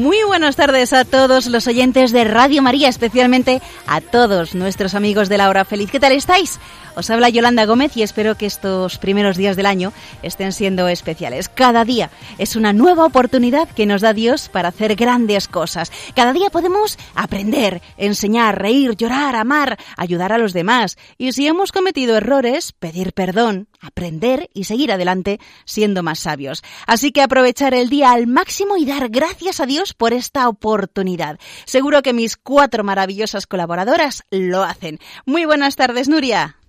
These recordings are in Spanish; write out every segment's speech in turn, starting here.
Muy buenas tardes a todos los oyentes de Radio María, especialmente a todos nuestros amigos de la hora feliz. ¿Qué tal estáis? Os habla Yolanda Gómez y espero que estos primeros días del año estén siendo especiales. Cada día es una nueva oportunidad que nos da Dios para hacer grandes cosas. Cada día podemos aprender, enseñar, reír, llorar, amar, ayudar a los demás. Y si hemos cometido errores, pedir perdón, aprender y seguir adelante siendo más sabios. Así que aprovechar el día al máximo y dar gracias a Dios por esta oportunidad. Seguro que mis cuatro maravillosas colaboradoras lo hacen. Muy buenas tardes, Nuria.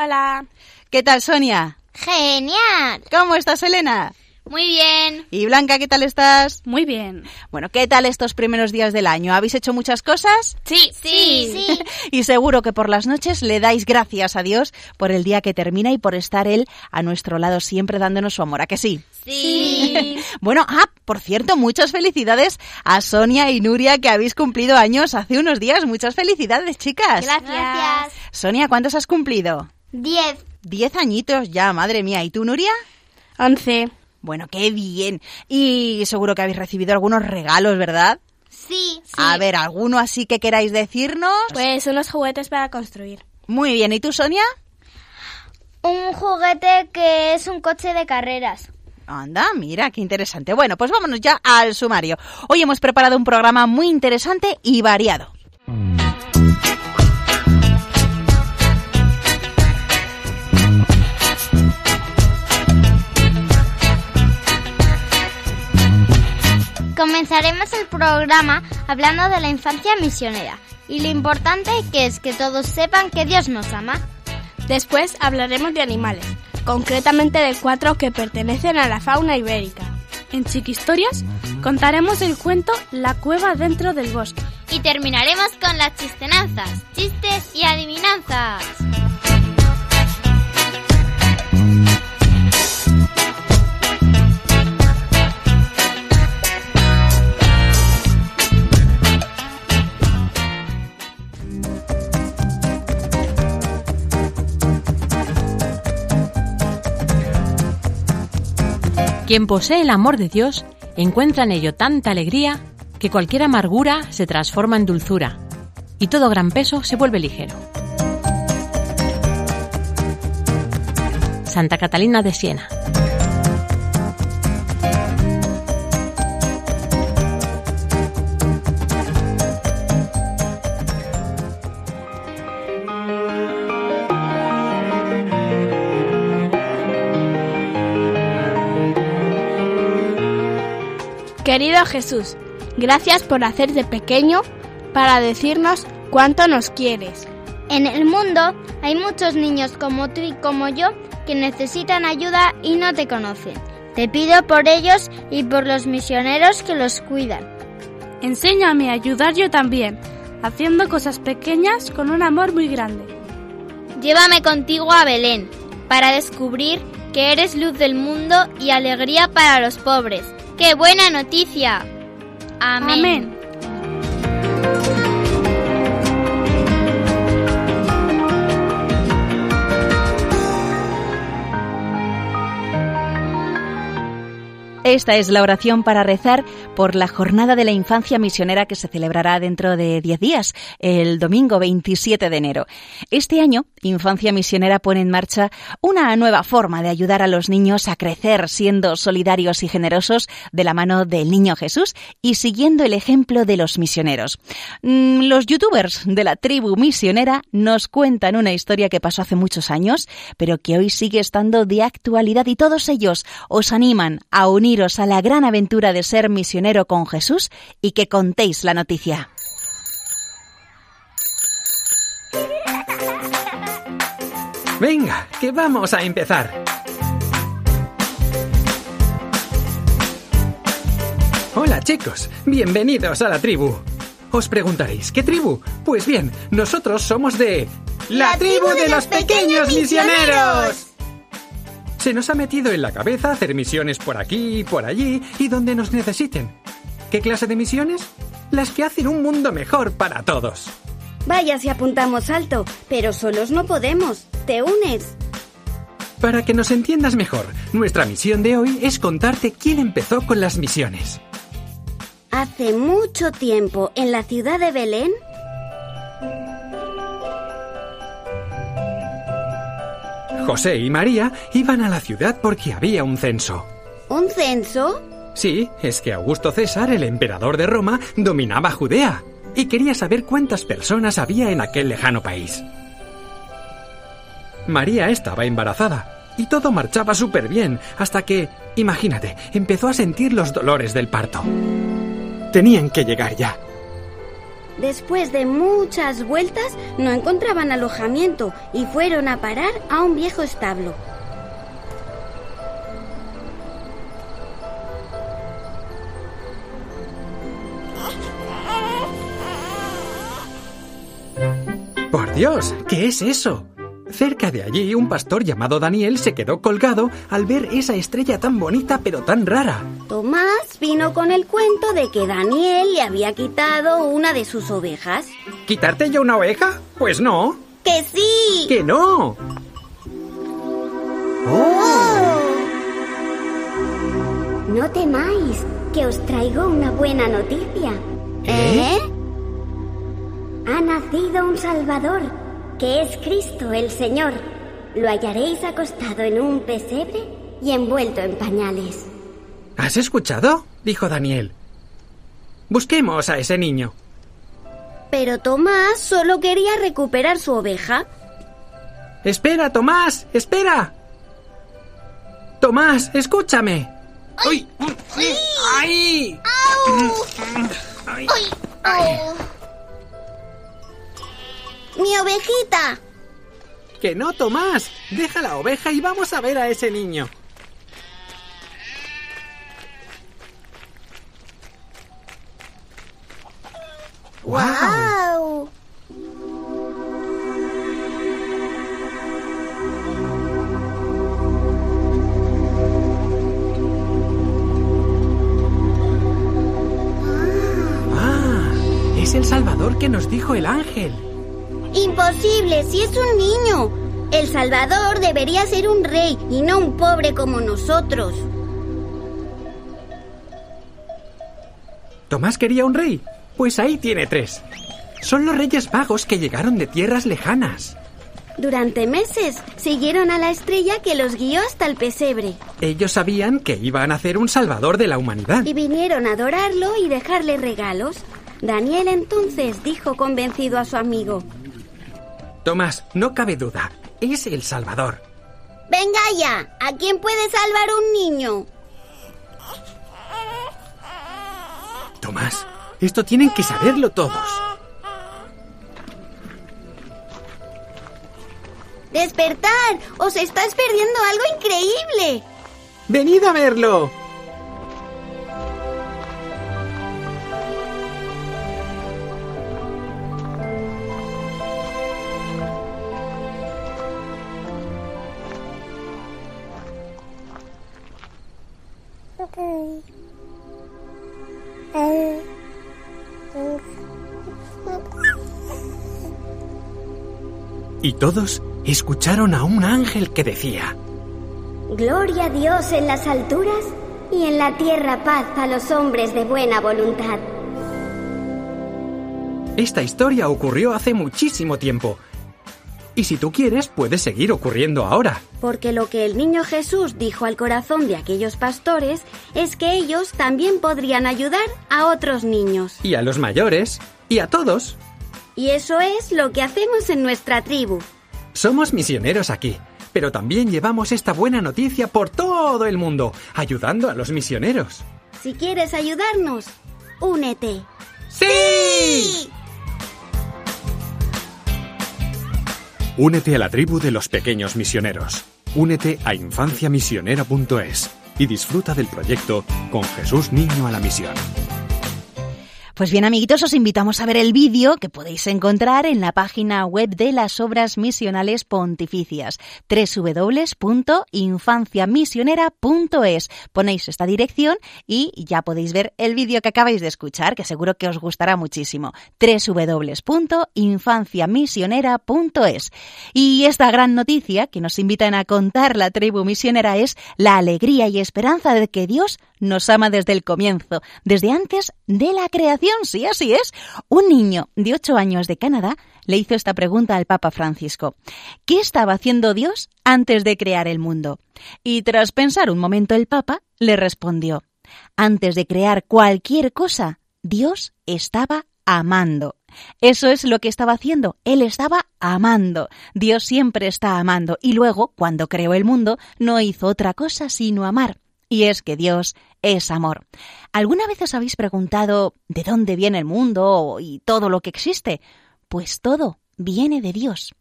Hola. ¿Qué tal, Sonia? Genial. ¿Cómo estás, Elena? Muy bien. ¿Y Blanca, qué tal estás? Muy bien. Bueno, ¿qué tal estos primeros días del año? ¿Habéis hecho muchas cosas? Sí, sí, sí. Y seguro que por las noches le dais gracias a Dios por el día que termina y por estar Él a nuestro lado siempre dándonos su amor. ¿A que sí? Sí. Bueno, ah, por cierto, muchas felicidades a Sonia y Nuria que habéis cumplido años hace unos días. Muchas felicidades, chicas. Gracias. Sonia, ¿cuántos has cumplido? Diez. Diez añitos ya, madre mía. ¿Y tú, Nuria? Once. Bueno, qué bien. Y seguro que habéis recibido algunos regalos, ¿verdad? Sí. A ver, ¿alguno así que queráis decirnos? Pues unos juguetes para construir. Muy bien. ¿Y tú, Sonia? Un juguete que es un coche de carreras. Anda, mira, qué interesante. Bueno, pues vámonos ya al sumario. Hoy hemos preparado un programa muy interesante y variado. Comenzaremos el programa hablando de la infancia misionera y lo importante que es que todos sepan que Dios nos ama. Después hablaremos de animales, concretamente de cuatro que pertenecen a la fauna ibérica. En Chiquistorias contaremos el cuento La cueva dentro del bosque. Y terminaremos con las chistenanzas, chistes y adivinanzas. Quien posee el amor de Dios encuentra en ello tanta alegría que cualquier amargura se transforma en dulzura y todo gran peso se vuelve ligero. Santa Catalina de Siena. Querido Jesús, gracias por hacerte pequeño para decirnos cuánto nos quieres. En el mundo hay muchos niños como tú y como yo que necesitan ayuda y no te conocen. Te pido por ellos y por los misioneros que los cuidan. Enséñame a ayudar yo también, haciendo cosas pequeñas con un amor muy grande. Llévame contigo a Belén para descubrir que eres luz del mundo y alegría para los pobres. ¡Qué buena noticia! Amén. Amén. Esta es la oración para rezar por la Jornada de la Infancia Misionera que se celebrará dentro de 10 días, el domingo 27 de enero. Este año, Infancia Misionera pone en marcha una nueva forma de ayudar a los niños a crecer siendo solidarios y generosos de la mano del Niño Jesús y siguiendo el ejemplo de los misioneros. Mm, Los youtubers de la tribu misionera nos cuentan una historia que pasó hace muchos años, pero que hoy sigue estando de actualidad y todos ellos os animan a uniros a la gran aventura de ser misionero con Jesús y que contéis la noticia. Venga, que vamos a empezar. Hola chicos, bienvenidos a la tribu. Os preguntaréis, ¿qué tribu? Pues bien, nosotros somos de... ¡La, tribu de los pequeños misioneros! Se nos ha metido en la cabeza hacer misiones por aquí y por allí y donde nos necesiten. ¿Qué clase de misiones? Las que hacen un mundo mejor para todos. Vaya si apuntamos alto, pero solos no podemos. ¿Te unes? Para que nos entiendas mejor, nuestra misión de hoy es contarte quién empezó con las misiones. Hace mucho tiempo, en la ciudad de Belén, José y María iban a la ciudad porque había un censo. ¿un censo? Sí, es que Augusto César, el emperador de Roma, dominaba Judea y quería saber cuántas personas había en aquel lejano país. María estaba embarazada y todo marchaba súper bien hasta que, imagínate, empezó a sentir los dolores del parto. Tenían que llegar ya. Después de muchas vueltas, no encontraban alojamiento y fueron a parar a un viejo establo. ¡Por Dios! ¿Qué es eso? Cerca de allí, un pastor llamado Daniel se quedó colgado al ver esa estrella tan bonita pero tan rara. Tomás vino con el cuento de que Daniel le había quitado una de sus ovejas. ¿Quitarte yo una oveja? Pues no. ¡Que sí! ¡Que no! No temáis, que os traigo una buena noticia. ¿Eh? Ha nacido un Salvador, que es Cristo el Señor. Lo hallaréis acostado en un pesebre y envuelto en pañales. ¿Has escuchado? dijo Daniel. Busquemos a ese niño. Pero Tomás solo quería recuperar su oveja. Espera, Tomás, espera. Tomás, escúchame. ¡Ay! ¡Ay! ¡Mi ovejita! Que no, Tomás. Deja la oveja y vamos a ver a ese niño. ¡Wow! Ah, es el Salvador que nos dijo el ángel. Imposible, si es un niño. El Salvador debería ser un rey y no un pobre como nosotros. ¿Tomás quería un rey? Pues ahí tiene tres. Son los reyes magos que llegaron de tierras lejanas. Durante meses siguieron a la estrella que los guió hasta el pesebre Ellos sabían que iba a nacer un salvador de la humanidad. y vinieron a adorarlo y dejarle regalos. Daniel entonces dijo convencido a su amigo, Tomás, no cabe duda, es el salvador. Venga ya, ¿a quién puede salvar un niño? Tomás, esto tienen que saberlo todos. ¡Despertar! ¡Os estáis perdiendo algo increíble! ¡Venid a verlo! Y todos escucharon a un ángel que decía, Gloria a Dios en las alturas y en la tierra paz a los hombres de buena voluntad. Esta historia ocurrió hace muchísimo tiempo. Y si tú quieres, puede seguir ocurriendo ahora. Porque lo que el niño Jesús dijo al corazón de aquellos pastores es que ellos también podrían ayudar a otros niños. Y a los mayores. Y a todos. Y eso es lo que hacemos en nuestra tribu. Somos misioneros aquí. Pero también llevamos esta buena noticia por todo el mundo, ayudando a los misioneros. Si quieres ayudarnos, únete. ¡Sí! Únete a la tribu de los pequeños misioneros. Únete a infanciamisionera.es y disfruta del proyecto Con Jesús Niño a la Misión. Pues bien, amiguitos, os invitamos a ver el vídeo que podéis encontrar en la página web de las Obras Misionales Pontificias, www.infanciamisionera.es. Ponéis esta dirección y ya podéis ver el vídeo que acabáis de escuchar, que seguro que os gustará muchísimo. www.infanciamisionera.es. Y esta gran noticia que nos invitan a contar la tribu misionera es la alegría y esperanza de que Dios nos ama desde el comienzo, desde antes de la creación, sí, así es. Un niño de ocho años de Canadá le hizo esta pregunta al Papa Francisco. ¿Qué estaba haciendo Dios antes de crear el mundo? Y tras pensar un momento el Papa le respondió, antes de crear cualquier cosa, Dios estaba amando. Eso es lo que estaba haciendo. Él estaba amando. Dios siempre está amando. Y luego, cuando creó el mundo, no hizo otra cosa sino amar. Y es que Dios es amor. ¿Alguna vez os habéis preguntado de dónde viene el mundo y todo lo que existe? Pues todo viene de Dios.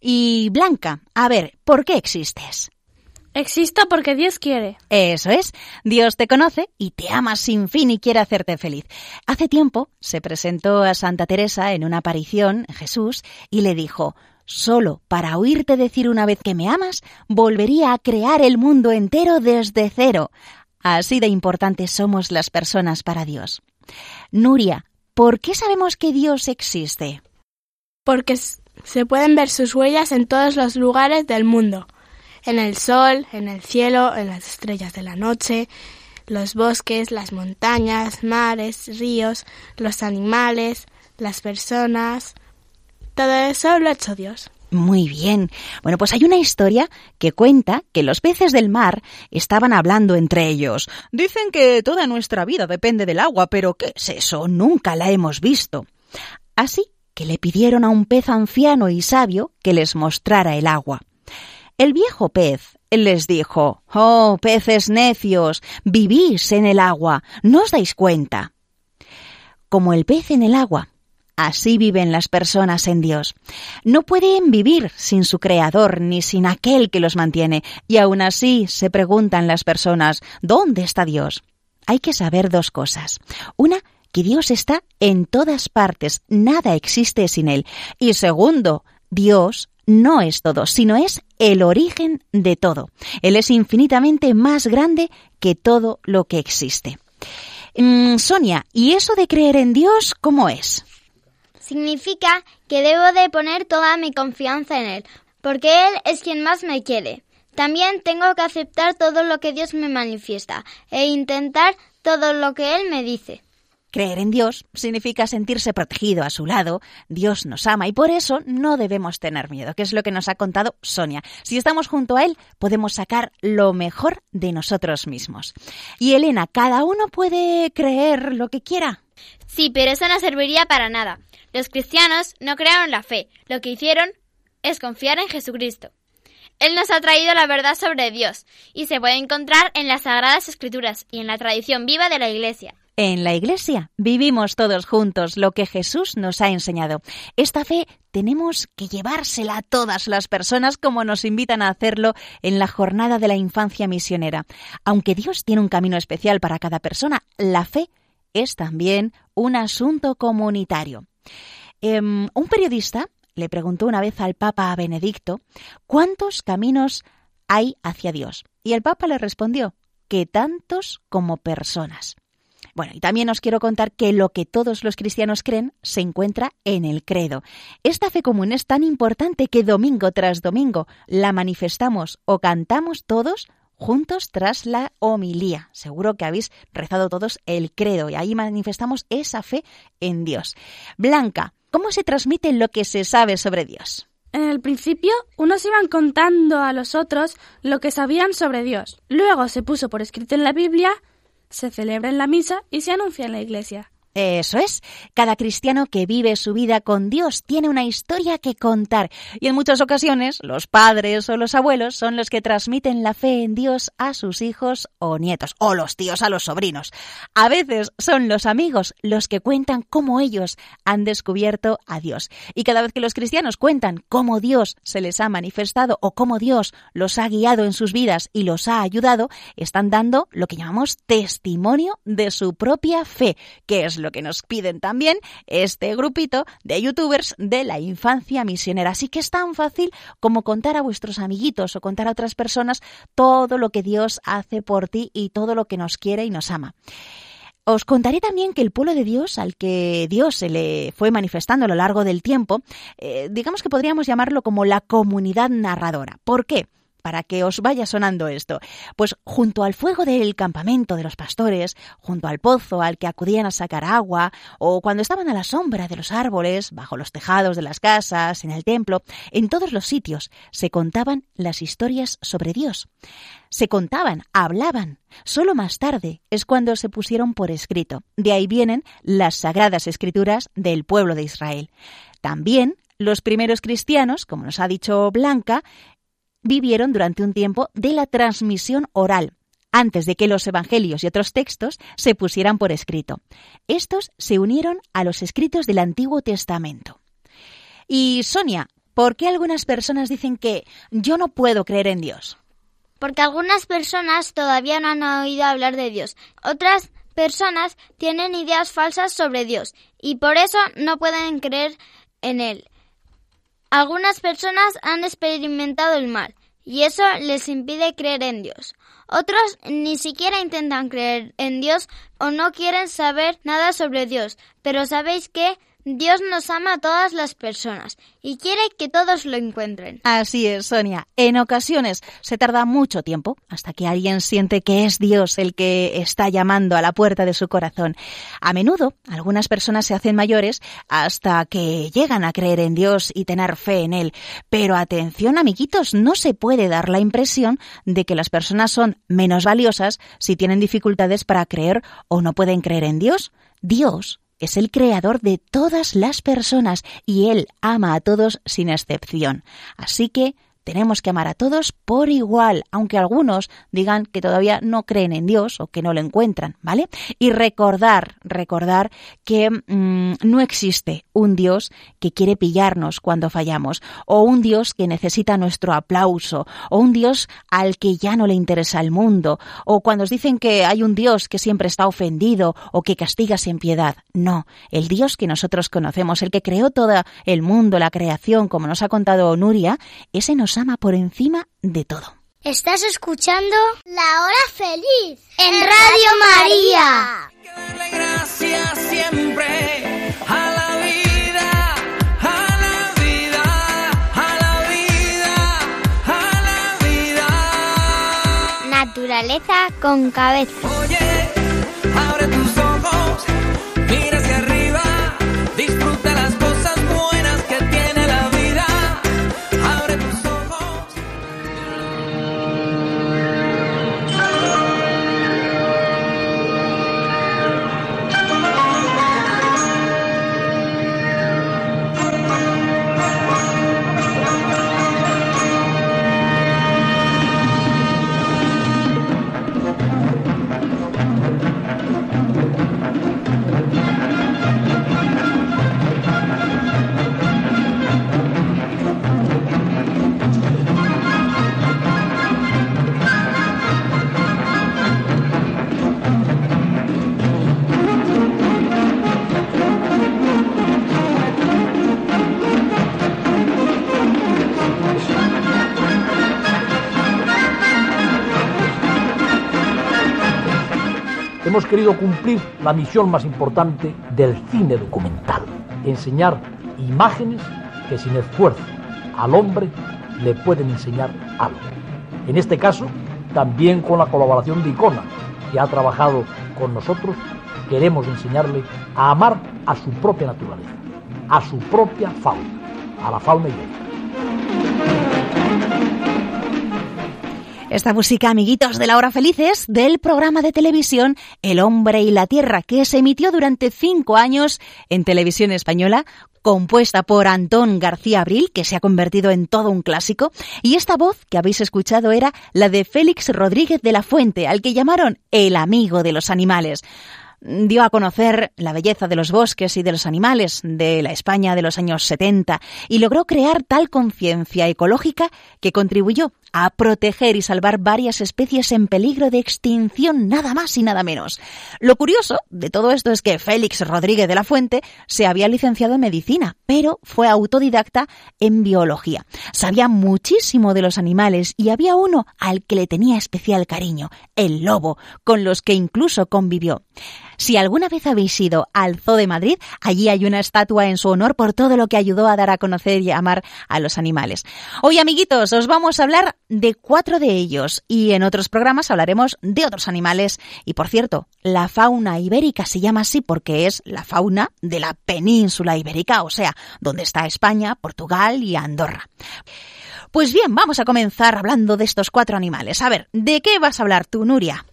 Y Blanca, a ver, ¿por qué existes? Existo porque Dios quiere. Eso es, Dios te conoce y te ama sin fin y quiere hacerte feliz. Hace tiempo se presentó a Santa Teresa en una aparición Jesús y le dijo, Solo para oírte decir una vez que me amas, volvería a crear el mundo entero desde cero. Así de importantes somos las personas para Dios. Nuria, ¿por qué sabemos que Dios existe? Porque se pueden ver sus huellas en todos los lugares del mundo. En el sol, en el cielo, en las estrellas de la noche, los bosques, las montañas, mares, ríos, los animales, las personas. Todo eso lo hecho Dios. Muy bien. Bueno, pues hay una historia que cuenta que los peces del mar estaban hablando entre ellos. Dicen que toda nuestra vida depende del agua, pero ¿qué es eso? Nunca la hemos visto. Así que le pidieron a un pez anciano y sabio que les mostrara el agua. El viejo pez les dijo Oh, peces necios, vivís en el agua, ¿no os dais cuenta? Como el pez en el agua, así viven las personas en Dios. No pueden vivir sin su Creador ni sin aquel que los mantiene, y aún así se preguntan las personas ¿dónde está Dios? Hay que saber dos cosas. Una, que Dios está en todas partes, nada existe sin Él. Y segundo, Dios no es todo, sino es el origen de todo. Él es infinitamente más grande que todo lo que existe. Mm, Sonia, ¿y eso de creer en Dios cómo es? Significa que debo de poner toda mi confianza en Él, porque Él es quien más me quiere. También tengo que aceptar todo lo que Dios me manifiesta e intentar todo lo que Él me dice. Creer en Dios significa sentirse protegido a su lado. Dios nos ama y por eso no debemos tener miedo, que es lo que nos ha contado Sonia. Si estamos junto a Él, podemos sacar lo mejor de nosotros mismos. Y Elena, ¿cada uno puede creer lo que quiera? Sí, pero eso no serviría para nada. Los cristianos no crearon la fe. Lo que hicieron es confiar en Jesucristo. Él nos ha traído la verdad sobre Dios y se puede encontrar en las Sagradas Escrituras y en la tradición viva de la Iglesia. En la Iglesia vivimos todos juntos lo que Jesús nos ha enseñado. Esta fe tenemos que llevársela a todas las personas como nos invitan a hacerlo en la jornada de la infancia misionera. Aunque Dios tiene un camino especial para cada persona, la fe es también un asunto comunitario. Em, un periodista le preguntó una vez al Papa Benedicto cuántos caminos hay hacia Dios. Y el Papa le respondió que tantos como personas. Bueno, y también os quiero contar que lo que todos los cristianos creen se encuentra en el credo. Esta fe común es tan importante que domingo tras domingo la manifestamos o cantamos todos juntos tras la homilía. Seguro que habéis rezado todos el credo y ahí manifestamos esa fe en Dios. Blanca, ¿cómo se transmite lo que se sabe sobre Dios? En el principio, unos iban contando a los otros lo que sabían sobre Dios. Luego se puso por escrito en la Biblia se celebra en la misa y se anuncia en la iglesia. Eso es. Cada cristiano que vive su vida con Dios tiene una historia que contar y en muchas ocasiones los padres o los abuelos son los que transmiten la fe en Dios a sus hijos o nietos o los tíos a los sobrinos. A veces son los amigos los que cuentan cómo ellos han descubierto a Dios. Y cada vez que los cristianos cuentan cómo Dios se les ha manifestado o cómo Dios los ha guiado en sus vidas y los ha ayudado, están dando lo que llamamos testimonio de su propia fe, que es lo que nos piden también este grupito de youtubers de la infancia misionera. Así que es tan fácil como contar a vuestros amiguitos o contar a otras personas todo lo que Dios hace por ti y todo lo que nos quiere y nos ama. Os contaré también que el pueblo de Dios, al que Dios se le fue manifestando a lo largo del tiempo, eh, digamos que podríamos llamarlo como la comunidad narradora. ¿Por qué? Para que os vaya sonando esto. Pues junto al fuego del campamento de los pastores, junto al pozo al que acudían a sacar agua, o cuando estaban a la sombra de los árboles, bajo los tejados de las casas, en el templo, en todos los sitios se contaban las historias sobre Dios. Se contaban, hablaban. Solo más tarde es cuando se pusieron por escrito. De ahí vienen las sagradas escrituras del pueblo de Israel. También los primeros cristianos, como nos ha dicho Blanca, vivieron durante un tiempo de la transmisión oral, antes de que los evangelios y otros textos se pusieran por escrito. Estos se unieron a los escritos del Antiguo Testamento. Y Sonia, ¿por qué algunas personas dicen que yo no puedo creer en Dios? Porque algunas personas todavía no han oído hablar de Dios. Otras personas tienen ideas falsas sobre Dios y por eso no pueden creer en Él. Algunas personas han experimentado el mal y eso les impide creer en Dios. Otros ni siquiera intentan creer en Dios o no quieren saber nada sobre Dios, pero sabéis que Dios nos ama a todas las personas y quiere que todos lo encuentren. Así es, Sonia. En ocasiones se tarda mucho tiempo hasta que alguien siente que es Dios el que está llamando a la puerta de su corazón. A menudo, algunas personas se hacen mayores hasta que llegan a creer en Dios y tener fe en Él. Pero atención, amiguitos, no se puede dar la impresión de que las personas son menos valiosas si tienen dificultades para creer o no pueden creer en Dios. Dios es el creador de todas las personas y Él ama a todos sin excepción. Así que tenemos que amar a todos por igual, aunque algunos digan que todavía no creen en Dios o que no lo encuentran, ¿vale? Y recordar, recordar que mm, no existe un Dios que quiere pillarnos cuando fallamos, o un Dios que necesita nuestro aplauso, o un Dios al que ya no le interesa el mundo, o cuando os dicen que hay un Dios que siempre está ofendido o que castiga sin piedad. No, el Dios que nosotros conocemos, el que creó todo el mundo, la creación, como nos ha contado Nuria, ese nos ama por encima de todo. Estás escuchando La Hora Feliz en Radio María. Gracias siempre Naturaleza con cabeza. Oye, querido cumplir la misión más importante del cine documental, enseñar imágenes que sin esfuerzo al hombre le pueden enseñar algo. En este caso, también con la colaboración de Icona, que ha trabajado con nosotros, queremos enseñarle a amar a su propia naturaleza, a su propia fauna, a la fauna ibérica. Esta música, amiguitos de la hora felices, del programa de televisión El hombre y la tierra, que se emitió durante cinco años en televisión española, compuesta por Antón García Abril, que se ha convertido en todo un clásico, y esta voz que habéis escuchado era la de Félix Rodríguez de la Fuente, al que llamaron el amigo de los animales. dio a conocer la belleza de los bosques y de los animales de la España de los años 70 y logró crear tal conciencia ecológica que contribuyó a proteger y salvar varias especies en peligro de extinción, nada más y nada menos. Lo curioso de todo esto es que Félix Rodríguez de la Fuente se había licenciado en medicina, pero fue autodidacta en biología. Sabía muchísimo de los animales y había uno al que le tenía especial cariño, el lobo, con los que incluso convivió. Si alguna vez habéis ido al Zoo de Madrid, allí hay una estatua en su honor por todo lo que ayudó a dar a conocer y amar a los animales. Hoy, amiguitos, os vamos a hablar de cuatro de ellos y en otros programas hablaremos de otros animales. Y por cierto, la fauna ibérica se llama así porque es la fauna de la península ibérica, o sea, donde está España, Portugal y Andorra. Pues bien, vamos a comenzar hablando de estos cuatro animales. A ver, ¿de qué vas a hablar tú, Nuria?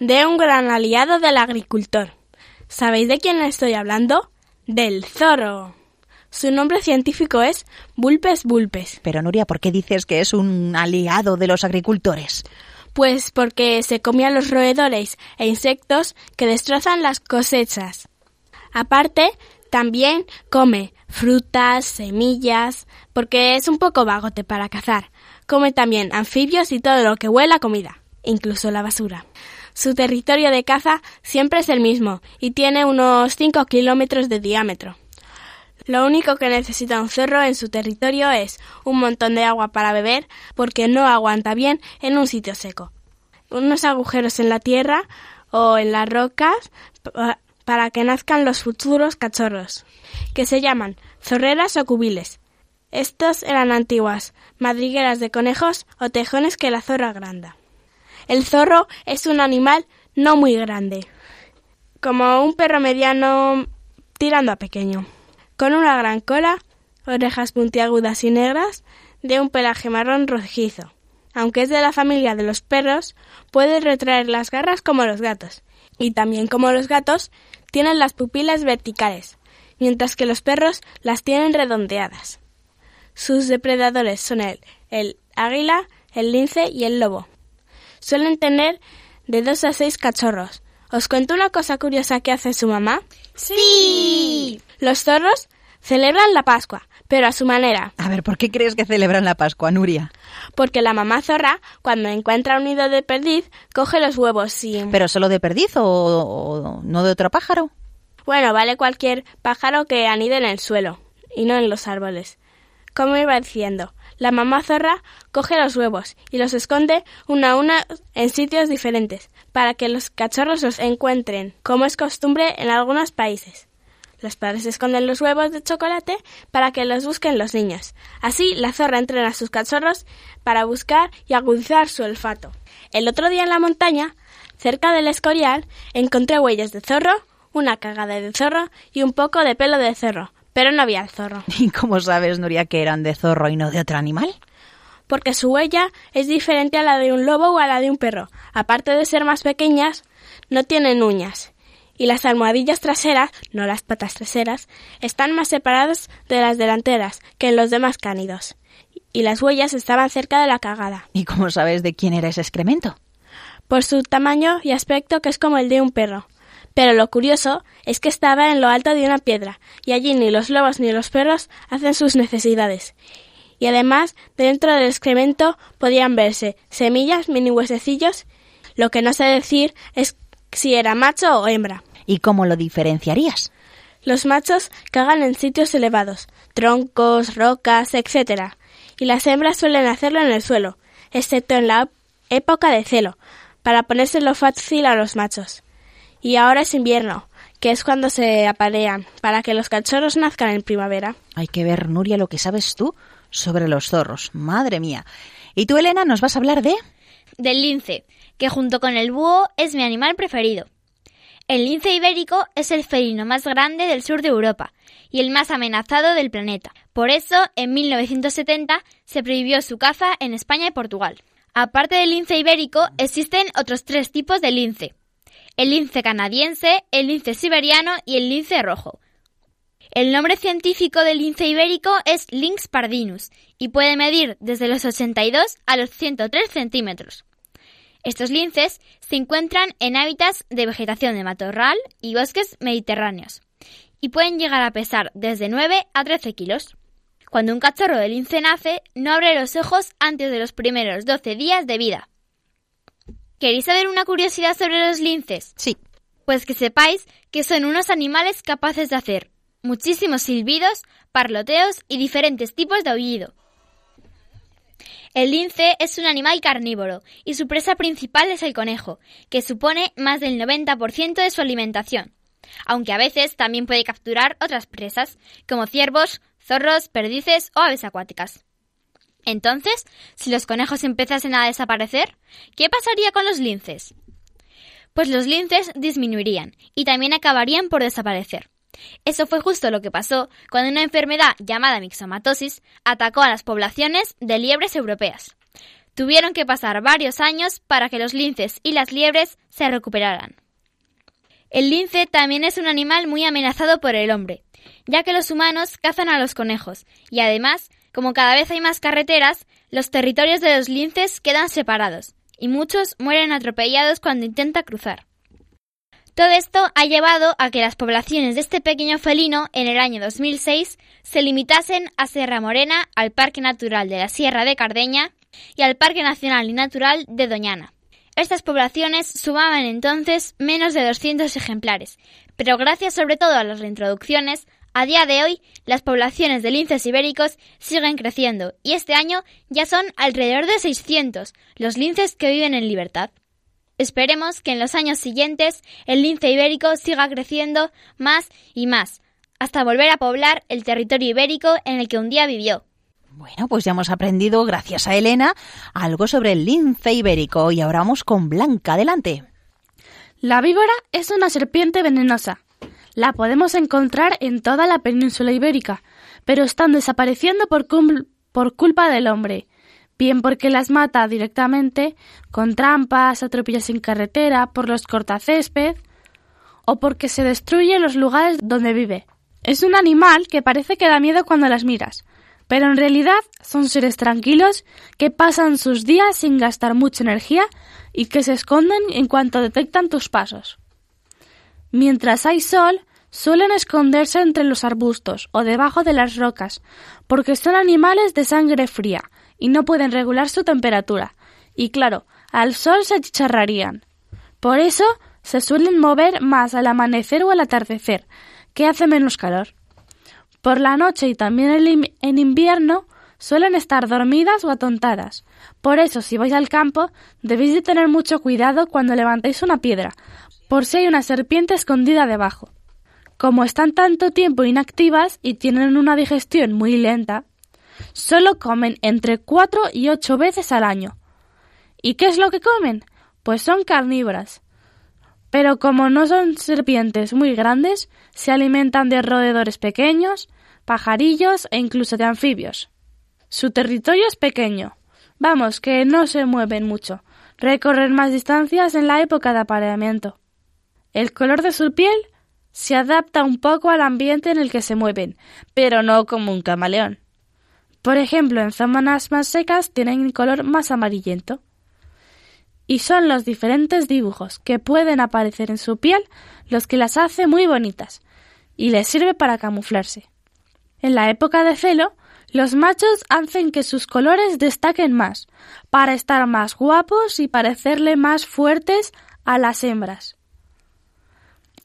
De un gran aliado del agricultor. ¿Sabéis de quién estoy hablando? Del zorro. Su nombre científico es Vulpes vulpes. Pero Nuria, ¿por qué dices que es un aliado de los agricultores? Pues porque se come a los roedores e insectos que destrozan las cosechas. Aparte, también come frutas, semillas, porque es un poco vagote para cazar. Come también anfibios y todo lo que huela a comida, incluso la basura. Su territorio de caza siempre es el mismo y tiene unos 5 kilómetros de diámetro. Lo único que necesita un zorro en su territorio es un montón de agua para beber porque no aguanta bien en un sitio seco. Unos agujeros en la tierra o en las rocas pa- para que nazcan los futuros cachorros, que se llaman zorreras o cubiles. Estos eran antiguas madrigueras de conejos o tejones que la zorra agranda. El zorro es un animal no muy grande, como un perro mediano tirando a pequeño, con una gran cola, orejas puntiagudas y negras, de un pelaje marrón rojizo. Aunque es de la familia de los perros, puede retraer las garras como los gatos, y también como los gatos, tienen las pupilas verticales, mientras que los perros las tienen redondeadas. Sus depredadores son el, el águila, el lince y el lobo. Suelen tener de dos a seis cachorros. ¿Os cuento una cosa curiosa que hace su mamá? Sí. Los zorros celebran la Pascua, pero a su manera, A ver, ¿por qué crees que celebran la Pascua, Nuria? porque la mamá zorra, cuando encuentra un nido de perdiz, coge los huevos y... ¿Pero solo de perdiz o, o no de otro pájaro? Bueno, vale cualquier pájaro que anide en el suelo y no en los árboles. Como iba diciendo, la mamá zorra coge los huevos y los esconde una a una en sitios diferentes para que los cachorros los encuentren, como es costumbre en algunos países. Los padres esconden los huevos de chocolate para que los busquen los niños. Así, la zorra entrena a sus cachorros para buscar y agudizar su olfato. El otro día en la montaña, cerca del Escorial, encontré huellas de zorro, una cagada de zorro y un poco de pelo de zorro, pero no había el zorro, ¿Y cómo sabes, Nuria, que eran de zorro y no de otro animal? porque su huella es diferente a la de un lobo o a la de un perro. Aparte de ser más pequeñas, no tienen uñas. Y las almohadillas traseras, no las patas traseras, están más separadas de las delanteras que en los demás cánidos. Y las huellas estaban cerca de la cagada. ¿Y cómo sabes de quién era ese excremento? por su tamaño y aspecto que es como el de un perro. Pero lo curioso es que estaba en lo alto de una piedra, y allí ni los lobos ni los perros hacen sus necesidades. Y además, dentro del excremento podían verse semillas, mini huesecillos. Lo que no sé decir es si era macho o hembra. ¿Y cómo lo diferenciarías? Los machos cagan en sitios elevados, troncos, rocas, etc. Y las hembras suelen hacerlo en el suelo, excepto en la época de celo, para ponérselo fácil a los machos. Y ahora es invierno, que es cuando se aparean, para que los cachorros nazcan en primavera. Hay que ver, Nuria, lo que sabes tú sobre los zorros. Madre mía. ¿Y tú, Elena, nos vas a hablar de...? Del lince, que junto con el búho es mi animal preferido. El lince ibérico es el felino más grande del sur de Europa y el más amenazado del planeta. Por eso, en 1970 se prohibió su caza en España y Portugal. Aparte del lince ibérico, existen otros tres tipos de lince. El lince canadiense, el lince siberiano y el lince rojo. El nombre científico del lince ibérico es Lynx pardinus y puede medir desde los 82 a los 103 centímetros. Estos linces se encuentran en hábitats de vegetación de matorral y bosques mediterráneos y pueden llegar a pesar desde 9 a 13 kilos. Cuando un cachorro de lince nace, no abre los ojos antes de los primeros 12 días de vida. ¿Queréis saber una curiosidad sobre los linces? Sí. Pues que sepáis que son unos animales capaces de hacer muchísimos silbidos, parloteos y diferentes tipos de aullido. El lince es un animal carnívoro y su presa principal es el conejo, que supone más del 90% de su alimentación, aunque a veces también puede capturar otras presas, como ciervos, zorros, perdices o aves acuáticas. Entonces, si los conejos empezasen a desaparecer, ¿qué pasaría con los linces? Pues los linces disminuirían y también acabarían por desaparecer. Eso fue justo lo que pasó cuando una enfermedad llamada mixomatosis atacó a las poblaciones de liebres europeas. Tuvieron que pasar varios años para que los linces y las liebres se recuperaran. El lince también es un animal muy amenazado por el hombre, ya que los humanos cazan a los conejos y además, como cada vez hay más carreteras, los territorios de los linces quedan separados y muchos mueren atropellados cuando intenta cruzar. Todo esto ha llevado a que las poblaciones de este pequeño felino en el año 2006 se limitasen a Sierra Morena, al Parque Natural de la Sierra de Cardeña y al Parque Nacional y Natural de Doñana. Estas poblaciones sumaban entonces menos de 200 ejemplares, pero gracias sobre todo a las reintroducciones, a día de hoy las poblaciones de linces ibéricos siguen creciendo y este año ya son alrededor de 600 los linces que viven en libertad. Esperemos que en los años siguientes el lince ibérico siga creciendo más y más, hasta volver a poblar el territorio ibérico en el que un día vivió. Bueno, pues ya hemos aprendido, gracias a Elena, algo sobre el lince ibérico y ahora vamos con Blanca. Adelante. La víbora es una serpiente venenosa. La podemos encontrar en toda la península ibérica, pero están desapareciendo por, por culpa del hombre bien porque las mata directamente con trampas, atropellas en carretera, por los cortacésped o porque se destruye los lugares donde vive. Es un animal que parece que da miedo cuando las miras, pero en realidad son seres tranquilos que pasan sus días sin gastar mucha energía y que se esconden en cuanto detectan tus pasos. Mientras hay sol, suelen esconderse entre los arbustos o debajo de las rocas, porque son animales de sangre fría y no pueden regular su temperatura. Y claro, al sol se achicharrarían. Por eso se suelen mover más al amanecer o al atardecer, que hace menos calor. Por la noche y también en invierno suelen estar dormidas o atontadas. Por eso, si vais al campo, debéis de tener mucho cuidado cuando levantéis una piedra, por si hay una serpiente escondida debajo. Como están tanto tiempo inactivas y tienen una digestión muy lenta, Solo comen entre cuatro y ocho veces al año. ¿Y qué es lo que comen? Pues son carnívoras. Pero como no son serpientes muy grandes, se alimentan de roedores pequeños, pajarillos e incluso de anfibios. Su territorio es pequeño. Vamos, que no se mueven mucho. Recorren más distancias en la época de apareamiento. El color de su piel se adapta un poco al ambiente en el que se mueven, pero no como un camaleón. Por ejemplo, en zonas más secas tienen color más amarillento. Y son los diferentes dibujos que pueden aparecer en su piel los que las hace muy bonitas y les sirve para camuflarse. En la época de celo, los machos hacen que sus colores destaquen más, para estar más guapos y parecerle más fuertes a las hembras.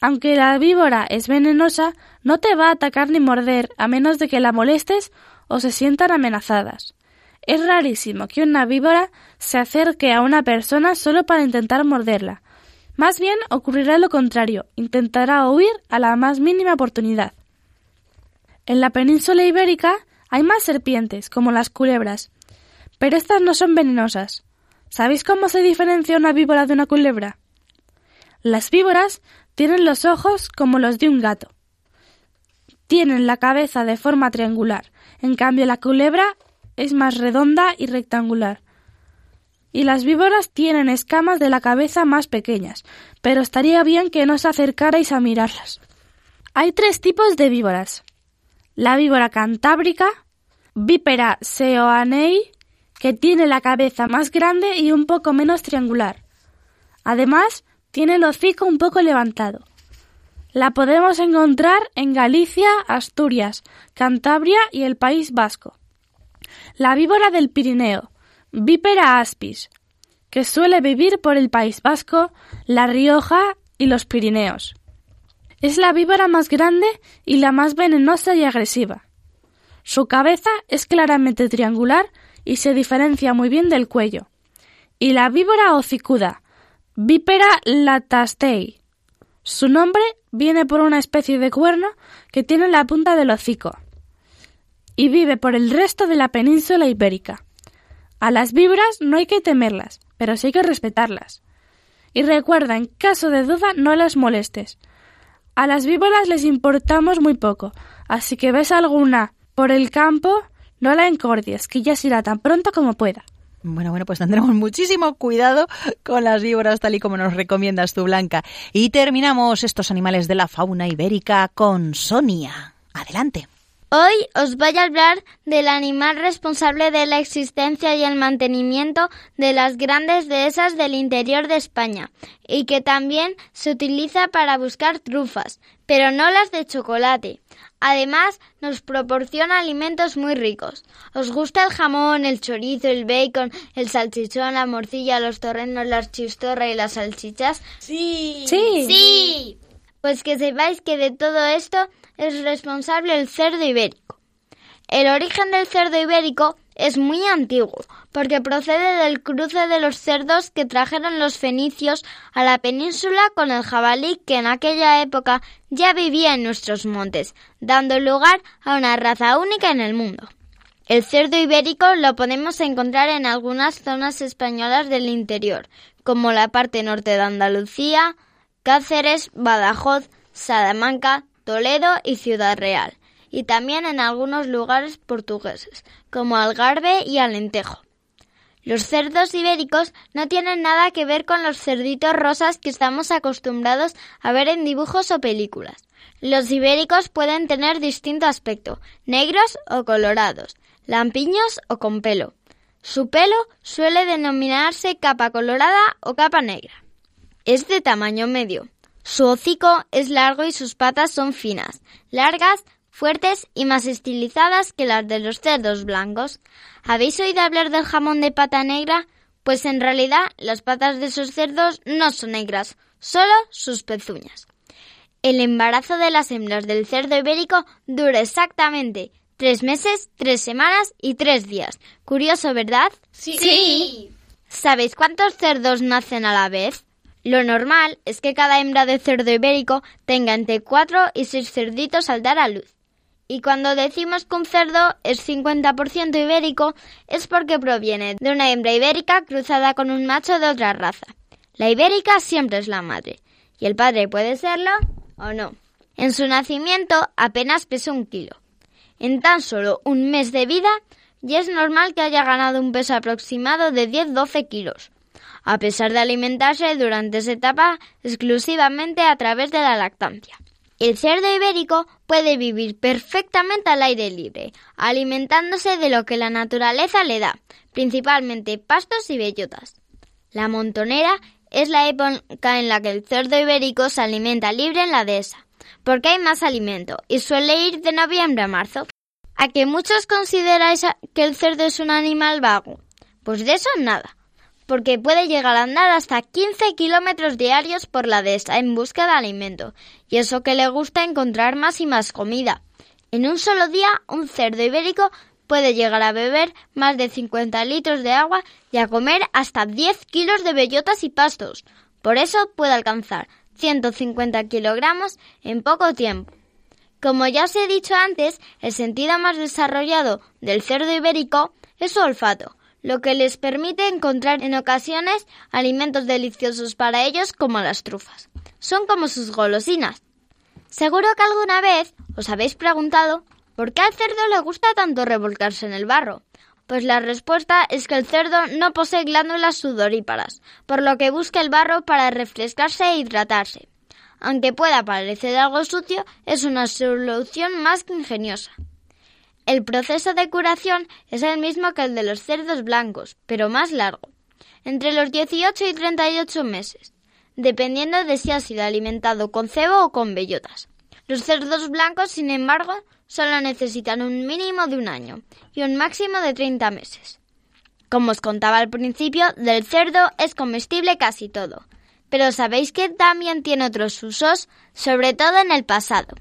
Aunque la víbora es venenosa, no te va a atacar ni morder a menos de que la molestes o se sientan amenazadas. Es rarísimo que una víbora se acerque a una persona solo para intentar morderla. Más bien ocurrirá lo contrario, intentará huir a la más mínima oportunidad. En la península ibérica hay más serpientes, como las culebras, pero estas no son venenosas. ¿Sabéis cómo se diferencia una víbora de una culebra? Las víboras tienen los ojos como los de un gato. Tienen la cabeza de forma triangular, en cambio, la culebra es más redonda y rectangular. Y las víboras tienen escamas de la cabeza más pequeñas, pero estaría bien que no os acercarais a mirarlas. Hay tres tipos de víboras. La víbora cantábrica, Vipera seoanei, que tiene la cabeza más grande y un poco menos triangular. Además, tiene el hocico un poco levantado. La podemos encontrar en Galicia, Asturias, Cantabria y el País Vasco. La víbora del Pirineo, Vipera aspis, que suele vivir por el País Vasco, La Rioja y los Pirineos. Es la víbora más grande y la más venenosa y agresiva. Su cabeza es claramente triangular y se diferencia muy bien del cuello. Y la víbora hocicuda, Vipera latastei. Su nombre viene por una especie de cuerno que tiene en la punta del hocico y vive por el resto de la península ibérica. A las víboras no hay que temerlas, pero sí hay que respetarlas. Y recuerda, en caso de duda, no las molestes. A las víboras les importamos muy poco, así que ves alguna por el campo, no la encordies, que ya se irá tan pronto como pueda. Bueno, bueno, pues tendremos muchísimo cuidado con las víboras, tal y como nos recomiendas tú, Blanca. Y terminamos estos animales de la fauna ibérica con Sonia. Adelante. Hoy os voy a hablar del animal responsable de la existencia y el mantenimiento de las grandes dehesas del interior de España y que también se utiliza para buscar trufas, pero no las de chocolate. Además, nos proporciona alimentos muy ricos. ¿Os gusta el jamón, el chorizo, el bacon, el salchichón, la morcilla, los torrenos, las chistorra y las salchichas? Sí. Sí. Sí. Pues que sepáis que de todo esto es responsable el cerdo ibérico. El origen del cerdo ibérico es muy antiguo, porque procede del cruce de los cerdos que trajeron los fenicios a la península con el jabalí que en aquella época ya vivía en nuestros montes, dando lugar a una raza única en el mundo. El cerdo ibérico lo podemos encontrar en algunas zonas españolas del interior, como la parte norte de Andalucía, Cáceres, Badajoz, Salamanca, Toledo y Ciudad Real, y también en algunos lugares portugueses, como Algarve y Alentejo. Los cerdos ibéricos no tienen nada que ver con los cerditos rosas que estamos acostumbrados a ver en dibujos o películas. Los ibéricos pueden tener distinto aspecto, negros o colorados, lampiños o con pelo. Su pelo suele denominarse capa colorada o capa negra. Es de tamaño medio. Su hocico es largo y sus patas son finas, largas, fuertes y más estilizadas que las de los cerdos blancos. ¿Habéis oído hablar del jamón de pata negra? Pues en realidad las patas de esos cerdos no son negras, solo sus pezuñas. El embarazo de las hembras del cerdo ibérico dura exactamente tres meses, tres semanas y tres días. Curioso, ¿verdad? Sí. ¿Sabéis cuántos cerdos nacen a la vez? Lo normal es que cada hembra de cerdo ibérico tenga entre 4 y 6 cerditos al dar a luz. Y cuando decimos que un cerdo es 50% ibérico es porque proviene de una hembra ibérica cruzada con un macho de otra raza. La ibérica siempre es la madre, y el padre puede serlo o no. En su nacimiento apenas pesa un kilo. En tan solo un mes de vida ya es normal que haya ganado un peso aproximado de 10-12 kilos a pesar de alimentarse durante esa etapa exclusivamente a través de la lactancia. El cerdo ibérico puede vivir perfectamente al aire libre, alimentándose de lo que la naturaleza le da, principalmente pastos y bellotas. La montonera es la época en la que el cerdo ibérico se alimenta libre en la dehesa, porque hay más alimento y suele ir de noviembre a marzo. ¿A que muchos consideráis que el cerdo es un animal vago? Pues de eso nada porque puede llegar a andar hasta 15 kilómetros diarios por la dehesa en busca de alimento, y eso que le gusta encontrar más y más comida. En un solo día, un cerdo ibérico puede llegar a beber más de 50 litros de agua y a comer hasta 10 kilos de bellotas y pastos. Por eso puede alcanzar 150 kilogramos en poco tiempo. Como ya os he dicho antes, el sentido más desarrollado del cerdo ibérico es su olfato, lo que les permite encontrar en ocasiones alimentos deliciosos para ellos como las trufas. Son como sus golosinas. Seguro que alguna vez os habéis preguntado por qué al cerdo le gusta tanto revolcarse en el barro. Pues la respuesta es que el cerdo no posee glándulas sudoríparas, por lo que busca el barro para refrescarse e hidratarse. Aunque pueda parecer algo sucio, es una solución más que ingeniosa. El proceso de curación es el mismo que el de los cerdos blancos, pero más largo, entre los 18 y 38 meses. dependiendo de si ha sido alimentado con cebo o con bellotas. Los cerdos blancos, sin embargo, solo necesitan un mínimo de un año y un máximo de 30 meses. Como os contaba al principio, del cerdo es comestible casi todo. Pero ¿sabéis que también tiene otros usos? Sobre todo en el pasado.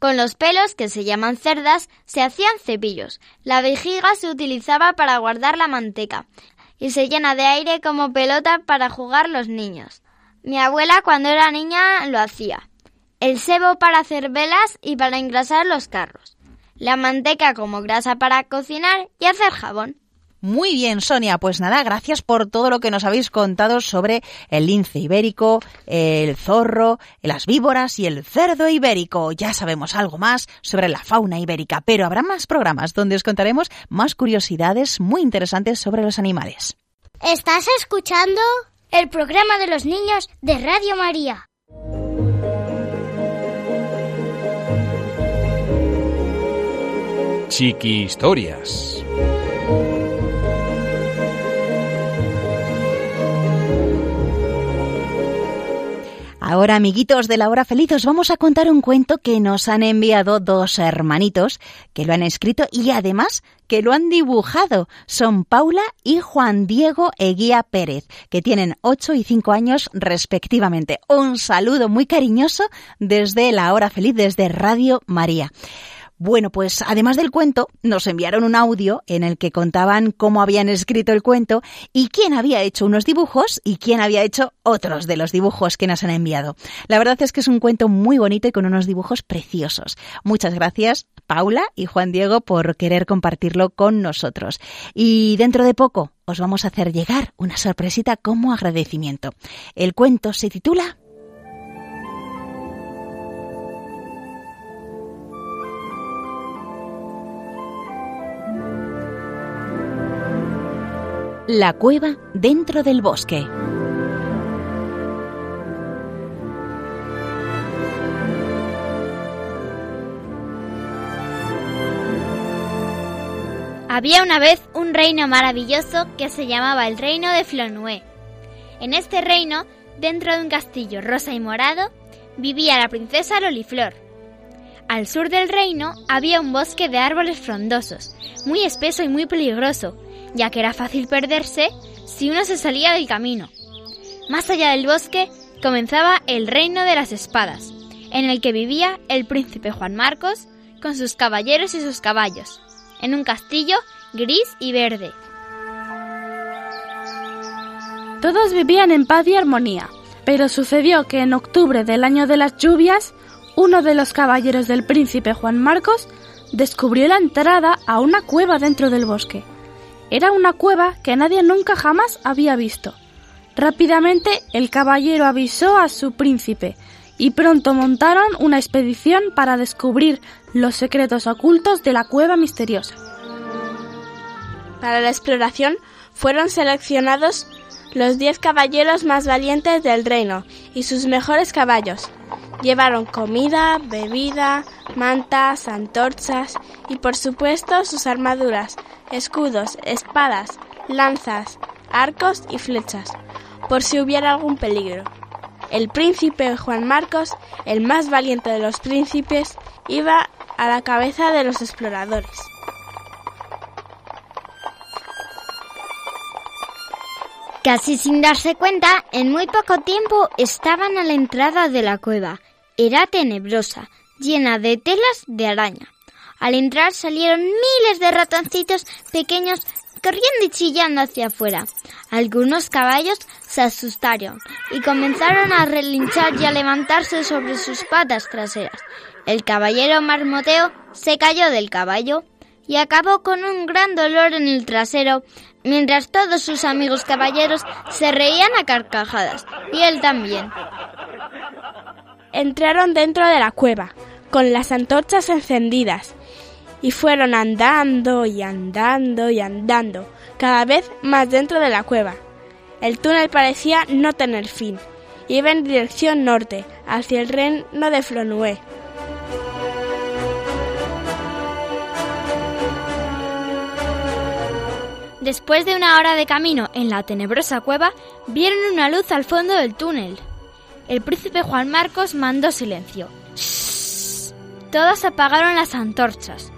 Con los pelos, que se llaman cerdas, se hacían cepillos. La vejiga se utilizaba para guardar la manteca y se llena de aire como pelota para jugar los niños. Mi abuela cuando era niña lo hacía. El sebo para hacer velas y para engrasar los carros. La manteca como grasa para cocinar y hacer jabón. Muy bien, Sonia. Pues nada, gracias por todo lo que nos habéis contado sobre el lince ibérico, el zorro, las víboras y el cerdo ibérico. Ya sabemos algo más sobre la fauna ibérica, pero habrá más programas donde os contaremos más curiosidades muy interesantes sobre los animales. ¿Estás escuchando? El programa de los niños de Radio María. Chiqui Historias. Ahora, amiguitos de la hora feliz, os vamos a contar un cuento que nos han enviado dos hermanitos que lo han escrito y además que lo han dibujado. Son Paula y Juan Diego Eguía Pérez, que tienen 8 y 5 años respectivamente. Un saludo muy cariñoso desde la hora feliz, desde Radio María. Bueno, pues además del cuento, nos enviaron un audio en el que contaban cómo habían escrito el cuento y quién había hecho unos dibujos y quién había hecho otros de los dibujos que nos han enviado. La verdad es que es un cuento muy bonito y con unos dibujos preciosos. Muchas gracias, Paula y Juan Diego, por querer compartirlo con nosotros. Y dentro de poco os vamos a hacer llegar una sorpresita como agradecimiento. El cuento se titula La cueva dentro del bosque. Había una vez un reino maravilloso que se llamaba el reino de Flonué. En este reino, dentro de un castillo rosa y morado, vivía la princesa Loliflor. Al sur del reino había un bosque de árboles frondosos, muy espeso y muy peligroso, ya que era fácil perderse si uno se salía del camino. Más allá del bosque comenzaba el reino de las espadas, en el que vivía el príncipe Juan Marcos con sus caballeros y sus caballos, en un castillo gris y verde. Todos vivían en paz y armonía, pero sucedió que en octubre del año de las lluvias, uno de los caballeros del príncipe Juan Marcos descubrió la entrada a una cueva dentro del bosque. Era una cueva que nadie nunca jamás había visto. Rápidamente el caballero avisó a su príncipe y pronto montaron una expedición para descubrir los secretos ocultos de la cueva misteriosa. Para la exploración fueron seleccionados los diez caballeros más valientes del reino y sus mejores caballos. Llevaron comida, bebida, mantas, antorchas y por supuesto sus armaduras, escudos, espadas, lanzas, arcos y flechas, por si hubiera algún peligro. El príncipe Juan Marcos, el más valiente de los príncipes, iba a la cabeza de los exploradores. Casi sin darse cuenta, en muy poco tiempo estaban a la entrada de la cueva. Era tenebrosa, llena de telas de araña. Al entrar salieron miles de ratoncitos pequeños corriendo y chillando hacia afuera. Algunos caballos se asustaron y comenzaron a relinchar y a levantarse sobre sus patas traseras. El caballero marmoteo se cayó del caballo y acabó con un gran dolor en el trasero, mientras todos sus amigos caballeros se reían a carcajadas, y él también. Entraron dentro de la cueva, con las antorchas encendidas, y fueron andando y andando y andando, cada vez más dentro de la cueva. El túnel parecía no tener fin. Iba en dirección norte, hacia el reino de Flonué. Después de una hora de camino en la tenebrosa cueva, vieron una luz al fondo del túnel. El príncipe Juan Marcos mandó silencio. Todos apagaron las antorchas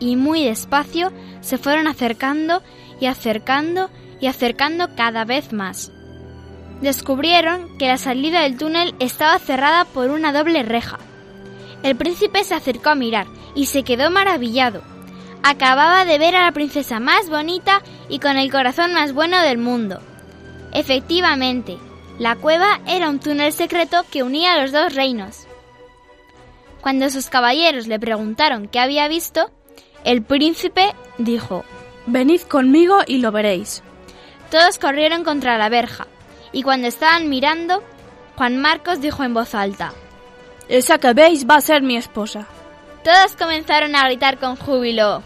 y muy despacio se fueron acercando y acercando y acercando cada vez más. Descubrieron que la salida del túnel estaba cerrada por una doble reja. El príncipe se acercó a mirar y se quedó maravillado. Acababa de ver a la princesa más bonita y con el corazón más bueno del mundo. Efectivamente, la cueva era un túnel secreto que unía los dos reinos. Cuando sus caballeros le preguntaron qué había visto, el príncipe dijo, Venid conmigo y lo veréis. Todos corrieron contra la verja, y cuando estaban mirando, Juan Marcos dijo en voz alta, Esa que veis va a ser mi esposa. Todos comenzaron a gritar con júbilo.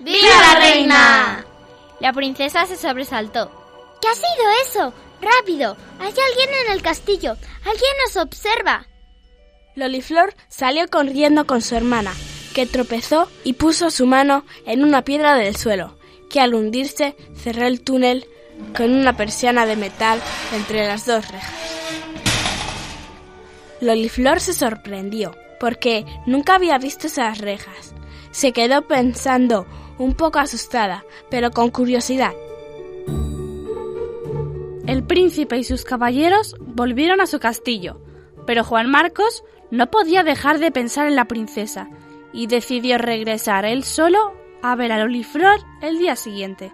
¡Viva la reina! La princesa se sobresaltó. ¿Qué ha sido eso? ¡Rápido! Hay alguien en el castillo. Alguien nos observa. Loliflor salió corriendo con su hermana, que tropezó y puso su mano en una piedra del suelo, que al hundirse cerró el túnel con una persiana de metal entre las dos rejas. Loliflor se sorprendió, porque nunca había visto esas rejas. Se quedó pensando, un poco asustada, pero con curiosidad. El príncipe y sus caballeros volvieron a su castillo, pero Juan Marcos no podía dejar de pensar en la princesa y decidió regresar él solo a ver a Loliflor el día siguiente.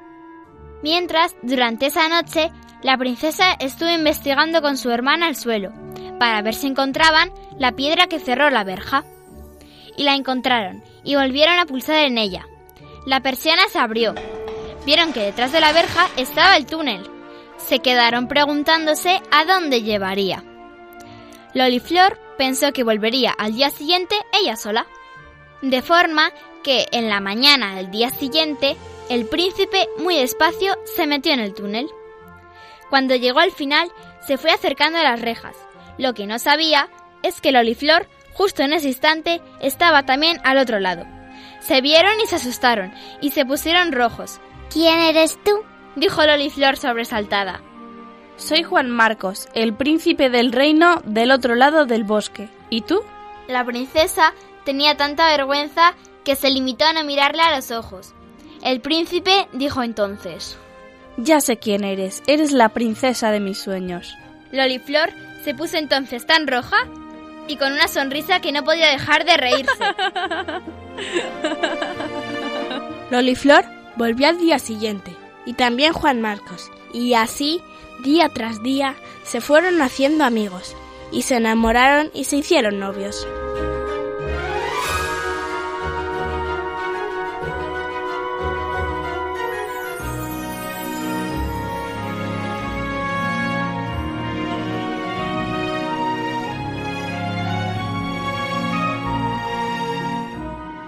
Mientras, durante esa noche, la princesa estuvo investigando con su hermana el suelo, para ver si encontraban la piedra que cerró la verja. Y la encontraron, y volvieron a pulsar en ella. La persiana se abrió. Vieron que detrás de la verja estaba el túnel. Se quedaron preguntándose a dónde llevaría. Loliflor pensó que volvería al día siguiente ella sola. De forma que en la mañana del día siguiente, el príncipe muy despacio se metió en el túnel. Cuando llegó al final, se fue acercando a las rejas. Lo que no sabía es que Loliflor, justo en ese instante, estaba también al otro lado. Se vieron y se asustaron, y se pusieron rojos. ¿Quién eres tú? dijo Loliflor sobresaltada. Soy Juan Marcos, el príncipe del reino del otro lado del bosque. ¿Y tú? La princesa tenía tanta vergüenza que se limitó a no mirarle a los ojos. El príncipe dijo entonces, Ya sé quién eres, eres la princesa de mis sueños. Loliflor se puso entonces tan roja y con una sonrisa que no podía dejar de reírse. Loliflor volvió al día siguiente, y también Juan Marcos, y así, día tras día, se fueron haciendo amigos, y se enamoraron y se hicieron novios.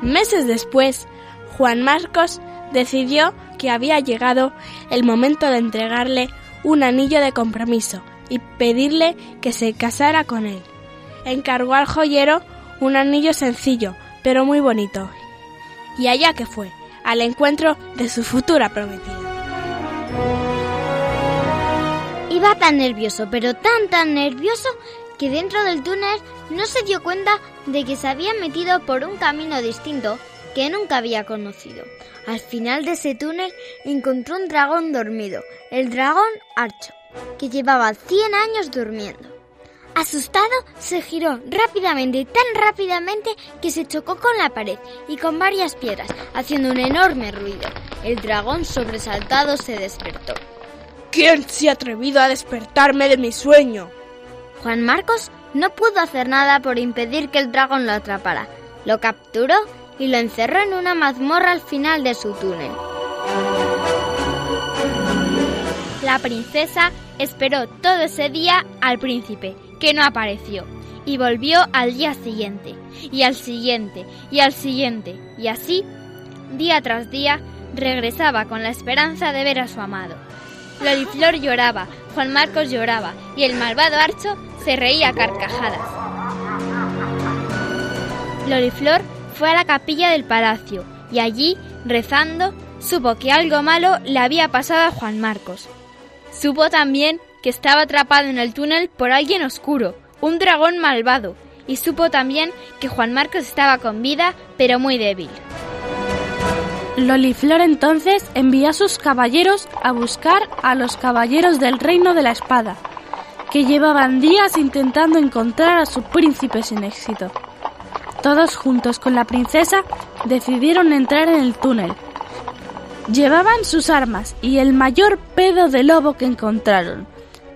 Meses después, Juan Marcos decidió que había llegado el momento de entregarle un anillo de compromiso y pedirle que se casara con él. Encargó al joyero un anillo sencillo, pero muy bonito. Y allá que fue, al encuentro de su futura prometida. Iba tan nervioso, pero tan tan nervioso, que dentro del túnel no se dio cuenta de que se había metido por un camino distinto que nunca había conocido. Al final de ese túnel encontró un dragón dormido, el dragón Archo, que llevaba 100 años durmiendo. Asustado, se giró rápidamente, tan rápidamente que se chocó con la pared y con varias piedras, haciendo un enorme ruido. El dragón sobresaltado se despertó. ¿Quién se ha atrevido a despertarme de mi sueño? Juan Marcos no pudo hacer nada por impedir que el dragón lo atrapara. Lo capturó y lo encerró en una mazmorra al final de su túnel. La princesa esperó todo ese día al príncipe, que no apareció, y volvió al día siguiente, y al siguiente, y al siguiente, y así, día tras día, regresaba con la esperanza de ver a su amado. Loliflor lloraba, Juan Marcos lloraba, y el malvado Archo se reía a carcajadas. Loliflor fue a la capilla del palacio y allí, rezando, supo que algo malo le había pasado a Juan Marcos. Supo también que estaba atrapado en el túnel por alguien oscuro, un dragón malvado, y supo también que Juan Marcos estaba con vida, pero muy débil. Loliflor entonces envió a sus caballeros a buscar a los caballeros del reino de la espada, que llevaban días intentando encontrar a su príncipe sin éxito. Todos juntos con la princesa decidieron entrar en el túnel. Llevaban sus armas y el mayor pedo de lobo que encontraron.